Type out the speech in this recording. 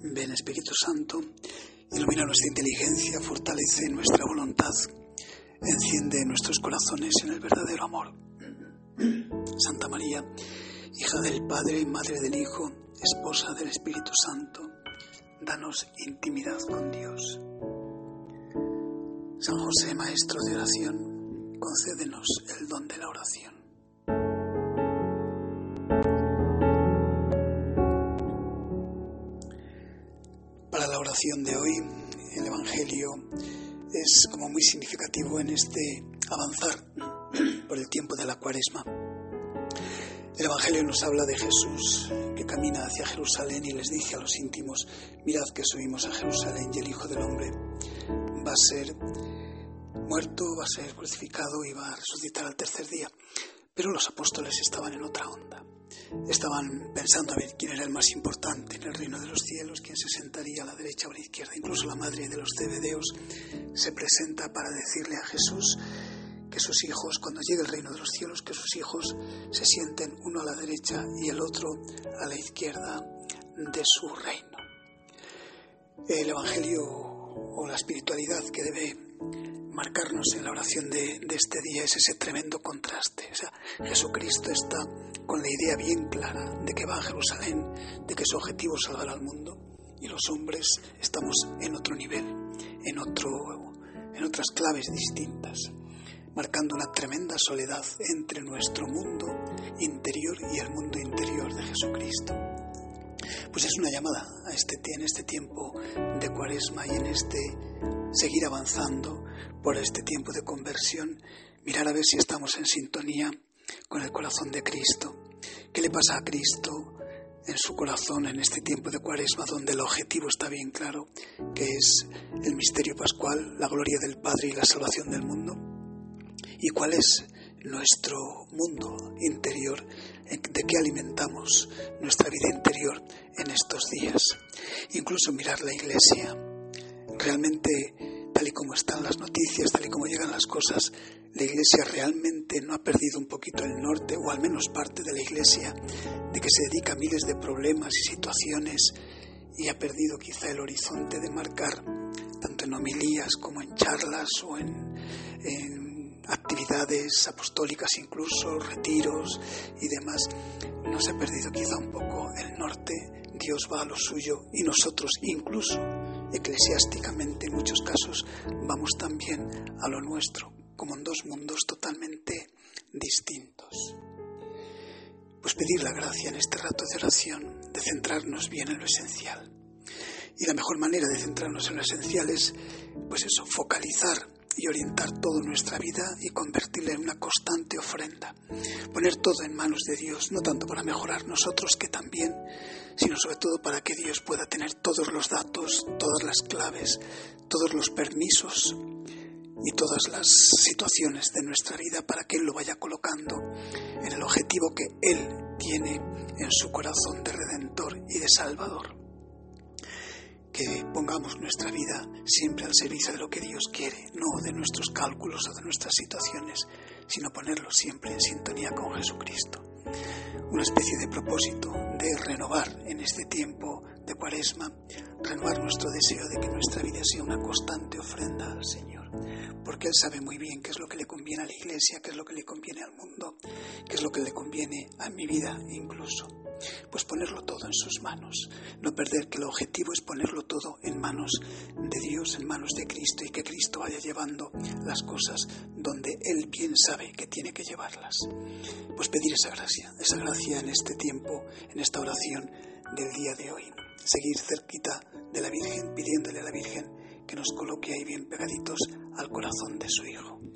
Ven Espíritu Santo, ilumina nuestra inteligencia, fortalece nuestra voluntad, enciende nuestros corazones en el verdadero amor. Santa María, hija del Padre y Madre del Hijo, esposa del Espíritu Santo, danos intimidad con Dios. San José, Maestro de oración, concédenos el don de la oración. De hoy, el Evangelio es como muy significativo en este avanzar por el tiempo de la cuaresma. El Evangelio nos habla de Jesús que camina hacia Jerusalén y les dice a los íntimos, mirad que subimos a Jerusalén y el Hijo del Hombre va a ser muerto, va a ser crucificado y va a resucitar al tercer día. Pero los apóstoles estaban en otra onda. Estaban pensando a ver quién era el más importante en el reino de los cielos, quién se sentaría a la derecha o a la izquierda. Incluso la madre de los cebedeos se presenta para decirle a Jesús que sus hijos, cuando llegue el reino de los cielos, que sus hijos se sienten uno a la derecha y el otro a la izquierda de su reino. El Evangelio o la espiritualidad que debe marcarnos en la oración de, este día es ese tremendo contraste. O sea, Jesucristo está con la idea bien clara de que va a Jerusalén, de que su objetivo es salvar al mundo, y los hombres estamos en otro nivel, en, otro, en otras claves distintas, marcando una tremenda soledad entre nuestro mundo interior y el mundo interior de Jesucristo pues es una llamada a este, en este tiempo de cuaresma y en este seguir avanzando por este tiempo de conversión, mirar a ver si estamos en sintonía con el corazón de Cristo. ¿Qué le pasa a Cristo en su corazón en este tiempo de cuaresma donde el objetivo está bien claro, que es el misterio pascual, la gloria del Padre y la salvación del mundo? ¿Y cuál es nuestro mundo interior, de qué alimentamos nuestra vida interior en estos días. Incluso mirar la iglesia. Realmente, tal y como están las noticias, tal y como llegan las cosas, la iglesia realmente no ha perdido un poquito el norte, o al menos parte de la iglesia, de que se dedica a miles de problemas y situaciones y ha perdido quizá el horizonte de marcar, tanto en homilías como en charlas o en, en apostólicas, incluso retiros y demás, no se ha perdido quizá un poco el norte, Dios va a lo suyo y nosotros incluso eclesiásticamente en muchos casos vamos también a lo nuestro, como en dos mundos totalmente distintos. Pues pedir la gracia en este rato de oración, de centrarnos bien en lo esencial. Y la mejor manera de centrarnos en lo esencial es, pues eso, focalizar y orientar toda nuestra vida y convertirla en una constante ofrenda. Poner todo en manos de Dios, no tanto para mejorar nosotros, que también, sino sobre todo para que Dios pueda tener todos los datos, todas las claves, todos los permisos y todas las situaciones de nuestra vida para que Él lo vaya colocando en el objetivo que Él tiene en su corazón de redentor y de salvador que pongamos nuestra vida siempre al servicio de lo que Dios quiere, no de nuestros cálculos o de nuestras situaciones, sino ponerlo siempre en sintonía con Jesucristo. Una especie de propósito de renovar en este tiempo de cuaresma, renovar nuestro deseo de que nuestra vida sea una constante ofrenda al Señor, porque Él sabe muy bien qué es lo que le conviene a la Iglesia, qué es lo que le conviene al mundo, qué es lo que le conviene a mi vida incluso pues ponerlo todo en sus manos. No perder que el objetivo es ponerlo todo en manos de Dios, en manos de Cristo y que Cristo vaya llevando las cosas donde Él bien sabe que tiene que llevarlas. Pues pedir esa gracia, esa gracia en este tiempo, en esta oración del día de hoy. Seguir cerquita de la Virgen, pidiéndole a la Virgen que nos coloque ahí bien pegaditos al corazón de su Hijo.